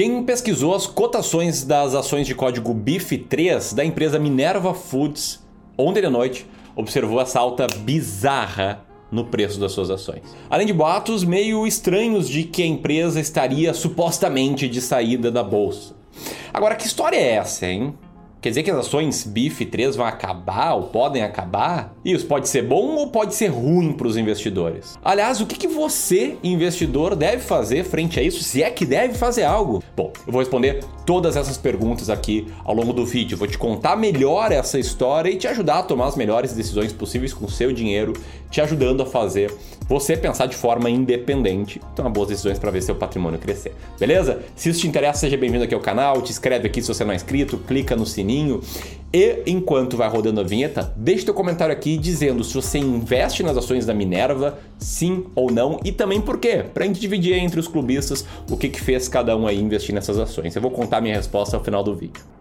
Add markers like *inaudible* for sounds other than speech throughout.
Quem pesquisou as cotações das ações de código BIF3 da empresa Minerva Foods ontem à noite observou essa alta bizarra no preço das suas ações. Além de boatos meio estranhos de que a empresa estaria supostamente de saída da bolsa. Agora, que história é essa, hein? Quer dizer que as ações BIF 3 vão acabar ou podem acabar? Isso pode ser bom ou pode ser ruim para os investidores? Aliás, o que, que você, investidor, deve fazer frente a isso, se é que deve fazer algo? Bom, eu vou responder todas essas perguntas aqui ao longo do vídeo. Vou te contar melhor essa história e te ajudar a tomar as melhores decisões possíveis com o seu dinheiro, te ajudando a fazer você pensar de forma independente, tomar boas decisões para ver seu patrimônio crescer. Beleza? Se isso te interessa, seja bem-vindo aqui ao canal, te inscreve aqui se você não é inscrito, clica no sininho. E enquanto vai rodando a vinheta, deixe teu comentário aqui dizendo se você investe nas ações da Minerva, sim ou não, e também por quê, pra gente dividir entre os clubistas o que, que fez cada um aí investir nessas ações. Eu vou contar minha resposta ao final do vídeo.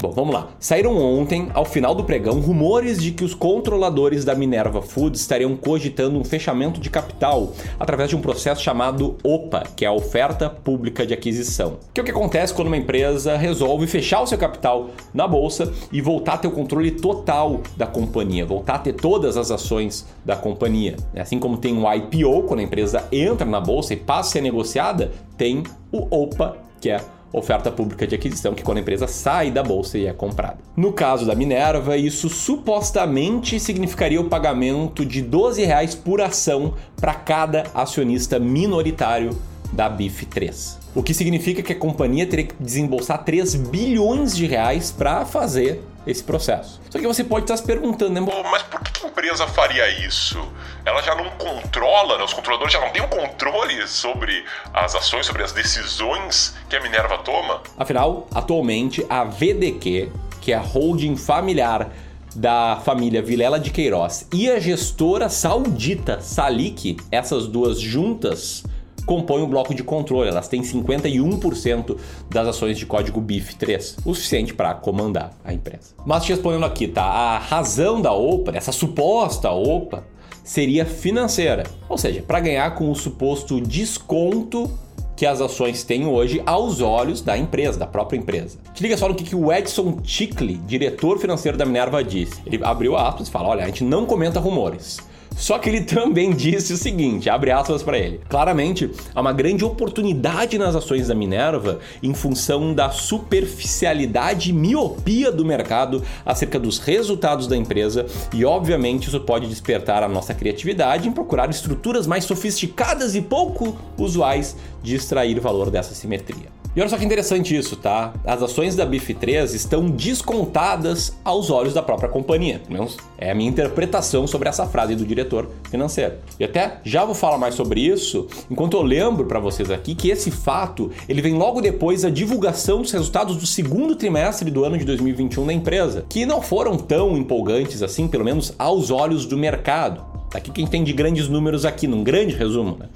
Bom, vamos lá. Saíram ontem, ao final do pregão, rumores de que os controladores da Minerva Foods estariam cogitando um fechamento de capital através de um processo chamado OPA, que é a Oferta Pública de Aquisição. Que é o que acontece quando uma empresa resolve fechar o seu capital na bolsa e voltar a ter o controle total da companhia, voltar a ter todas as ações da companhia. Assim como tem o IPO, quando a empresa entra na bolsa e passa a ser negociada, tem o OPA, que é oferta pública de aquisição, que é quando a empresa sai da bolsa e é comprada. No caso da Minerva, isso supostamente significaria o pagamento de 12 reais por ação para cada acionista minoritário da BIF3. O que significa que a companhia teria que desembolsar 3 bilhões de reais para fazer esse processo. Só que você pode estar se perguntando, né? mas por que a empresa faria isso? Ela já não controla, né? os controladores já não têm o controle sobre as ações, sobre as decisões que a Minerva toma? Afinal, atualmente a VDQ, que é a holding familiar da família Vilela de Queiroz e a gestora saudita Salik, essas duas juntas, compõem o bloco de controle. Elas têm 51% das ações de código BIF3, o suficiente para comandar a empresa. Mas te respondendo aqui, tá? A razão da OPA, essa suposta OPA, seria financeira, ou seja, para ganhar com o suposto desconto que as ações têm hoje aos olhos da empresa, da própria empresa. Te liga só no que, o Edson Tickley, diretor financeiro da Minerva, disse. Ele abriu aspas e fala: olha, a gente não comenta rumores. Só que ele também *laughs* disse o seguinte, abre aspas para ele. Claramente, há uma grande oportunidade nas ações da Minerva em função da superficialidade e miopia do mercado acerca dos resultados da empresa e obviamente isso pode despertar a nossa criatividade em procurar estruturas mais sofisticadas e pouco usuais de extrair valor dessa simetria. E olha só que interessante isso, tá? As ações da BIF3 estão descontadas aos olhos da própria companhia. Pelo menos é a minha interpretação sobre essa frase do diretor financeiro. E até já vou falar mais sobre isso, enquanto eu lembro para vocês aqui que esse fato ele vem logo depois da divulgação dos resultados do segundo trimestre do ano de 2021 da empresa, que não foram tão empolgantes assim, pelo menos aos olhos do mercado. Aqui quem tem de grandes números aqui, num grande resumo. Né?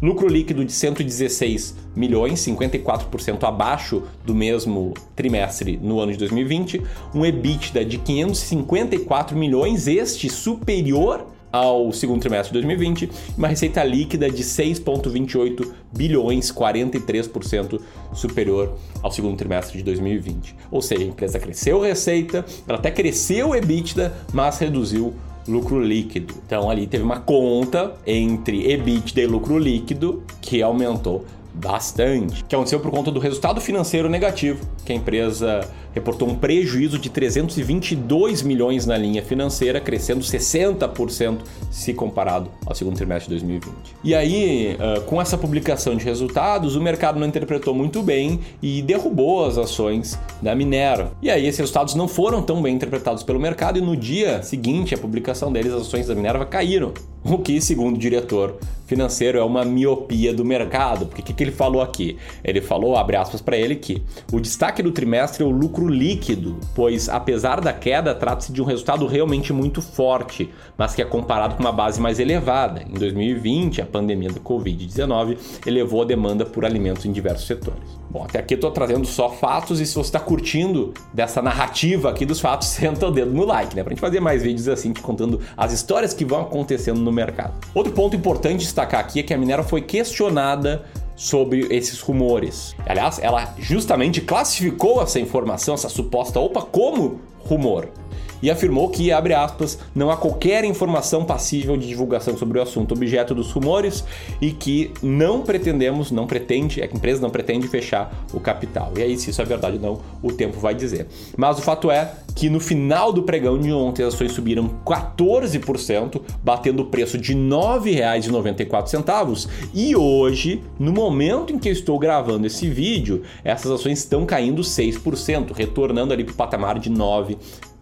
Lucro líquido de 116 milhões, 54% abaixo do mesmo trimestre no ano de 2020. Um EBITDA de 554 milhões, este superior ao segundo trimestre de 2020, uma receita líquida de 6,28 bilhões, 43% superior ao segundo trimestre de 2020. Ou seja, a empresa cresceu receita, ela até cresceu o EBITDA, mas reduziu lucro líquido. Então ali teve uma conta entre EBITDA e lucro líquido que aumentou bastante, que aconteceu por conta do resultado financeiro negativo, que a empresa reportou um prejuízo de 322 milhões na linha financeira, crescendo 60% se comparado ao segundo trimestre de 2020. E aí, com essa publicação de resultados, o mercado não interpretou muito bem e derrubou as ações da Minerva. E aí, esses resultados não foram tão bem interpretados pelo mercado e no dia seguinte à publicação deles, as ações da Minerva caíram. O que, segundo o diretor financeiro, é uma miopia do mercado. Porque o que, que ele falou aqui? Ele falou, abre aspas para ele, que o destaque do trimestre é o lucro líquido, pois apesar da queda, trata-se de um resultado realmente muito forte, mas que é comparado com uma base mais elevada. Em 2020, a pandemia do Covid-19 elevou a demanda por alimentos em diversos setores. Bom, até aqui eu estou trazendo só fatos e se você está curtindo dessa narrativa aqui dos fatos, *laughs* senta o dedo no like, né? Pra gente fazer mais vídeos assim, contando as histórias que vão acontecendo no mercado. Outro ponto importante destacar aqui é que a Minera foi questionada sobre esses rumores. Aliás, ela justamente classificou essa informação, essa suposta OPA, como rumor e afirmou que, abre aspas, não há qualquer informação passível de divulgação sobre o assunto objeto dos rumores e que não pretendemos, não pretende, a empresa não pretende fechar o capital. E aí, se isso é verdade ou não, o tempo vai dizer. Mas o fato é que no final do pregão de ontem as ações subiram 14%, batendo o preço de R$ 9,94. E hoje, no momento em que eu estou gravando esse vídeo, essas ações estão caindo 6%, retornando ali para o patamar de 9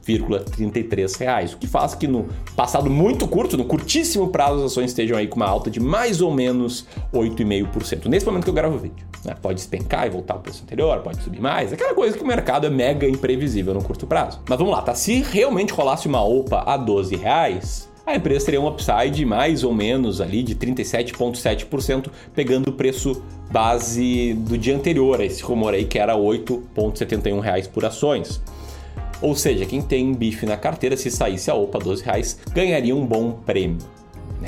R$ reais, o que faz que no passado muito curto, no curtíssimo prazo, as ações estejam aí com uma alta de mais ou menos 8,5%. Nesse momento que eu gravo o vídeo. Né? Pode despencar e voltar ao preço anterior, pode subir mais, aquela coisa que o mercado é mega imprevisível no curto prazo. Mas vamos lá, tá? Se realmente rolasse uma OPA a 12 reais, a empresa teria um upside mais ou menos ali de 37,7%, pegando o preço base do dia anterior esse rumor aí, que era R$ 8,71 por ações. Ou seja, quem tem bife na carteira, se saísse a OPA 12 reais, ganharia um bom prêmio.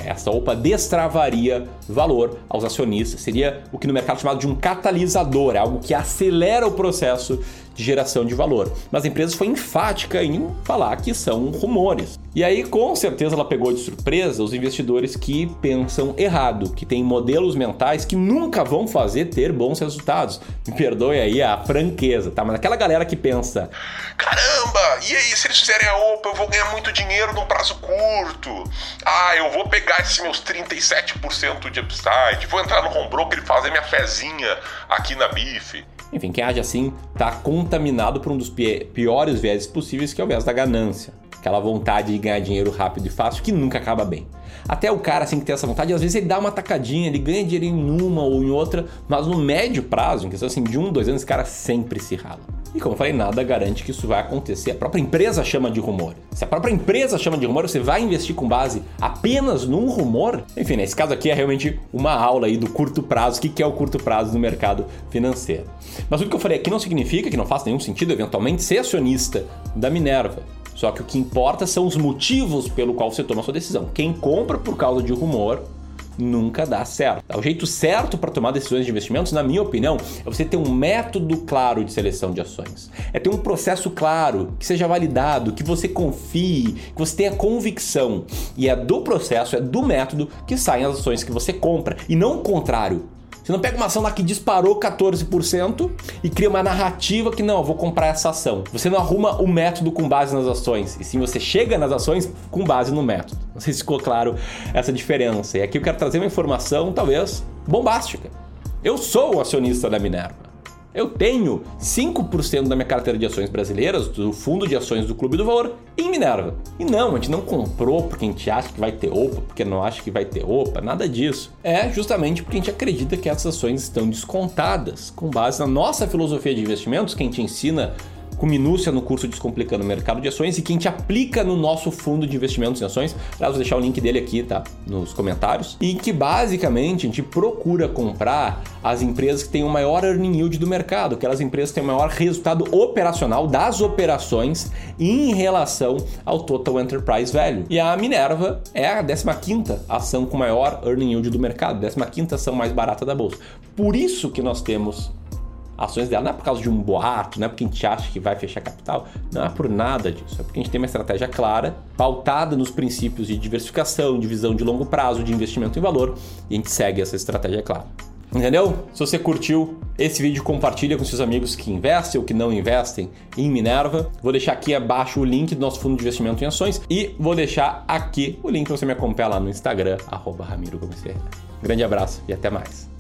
Essa OPA destravaria valor aos acionistas, seria o que no mercado é chamado de um catalisador, é algo que acelera o processo de geração de valor. Mas a empresa foi enfática em falar que são rumores. E aí, com certeza, ela pegou de surpresa os investidores que pensam errado, que têm modelos mentais que nunca vão fazer ter bons resultados. Me perdoe aí a franqueza, tá? Mas aquela galera que pensa: caramba, e aí, se eles fizerem a OPA, eu vou ganhar muito dinheiro num prazo curto. Ah, eu vou pegar esses meus 37% de upside, vou entrar no home broker e fazer minha fezinha aqui na BIF. Enfim, quem age assim está contaminado por um dos piores viéses possíveis, que é o viés da ganância. Aquela vontade de ganhar dinheiro rápido e fácil que nunca acaba bem. Até o cara assim que tem essa vontade, às vezes ele dá uma tacadinha, ele ganha dinheiro em uma ou em outra, mas no médio prazo, em questão assim de um, dois anos, esse cara sempre se rala. E como eu falei, nada garante que isso vai acontecer. A própria empresa chama de rumor. Se a própria empresa chama de rumor, você vai investir com base apenas num rumor? Enfim, nesse caso aqui é realmente uma aula aí do curto prazo. O que é o curto prazo no mercado financeiro? Mas tudo que eu falei aqui não significa que não faça nenhum sentido eventualmente ser acionista da Minerva. Só que o que importa são os motivos pelo qual você toma a sua decisão. Quem compra por causa de rumor nunca dá certo. O jeito certo para tomar decisões de investimentos, na minha opinião, é você ter um método claro de seleção de ações. É ter um processo claro, que seja validado, que você confie, que você tenha convicção. E é do processo, é do método que saem as ações que você compra. E não o contrário. Você não pega uma ação lá que disparou 14% e cria uma narrativa que não, vou comprar essa ação. Você não arruma o método com base nas ações, e sim você chega nas ações com base no método. Não sei se ficou claro essa diferença. E aqui eu quero trazer uma informação, talvez, bombástica. Eu sou o acionista da Minerva. Eu tenho 5% da minha carteira de ações brasileiras, do fundo de ações do Clube do Valor, em Minerva. E não, a gente não comprou porque a gente acha que vai ter OPA, porque não acha que vai ter OPA, nada disso. É justamente porque a gente acredita que essas ações estão descontadas, com base na nossa filosofia de investimentos, que a gente ensina com minúcia no curso Descomplicando o Mercado de Ações e que a gente aplica no nosso fundo de investimentos em ações. Aliás, vou deixar o link dele aqui, tá? Nos comentários. E que basicamente a gente procura comprar as empresas que têm o maior earning yield do mercado, aquelas empresas que têm o maior resultado operacional das operações em relação ao Total Enterprise Value. E a Minerva é a 15 ação com maior earning yield do mercado, 15 ação mais barata da bolsa. Por isso que nós temos ações dela. Não é por causa de um boato, não é porque a gente acha que vai fechar capital, não é por nada disso. É porque a gente tem uma estratégia clara, pautada nos princípios de diversificação, de visão de longo prazo, de investimento em valor, e a gente segue essa estratégia clara. Entendeu? Se você curtiu esse vídeo, compartilha com seus amigos que investem ou que não investem em Minerva. Vou deixar aqui abaixo o link do nosso fundo de investimento em ações e vou deixar aqui o link para você me acompanhar lá no Instagram, arroba Ramiro Grande abraço e até mais.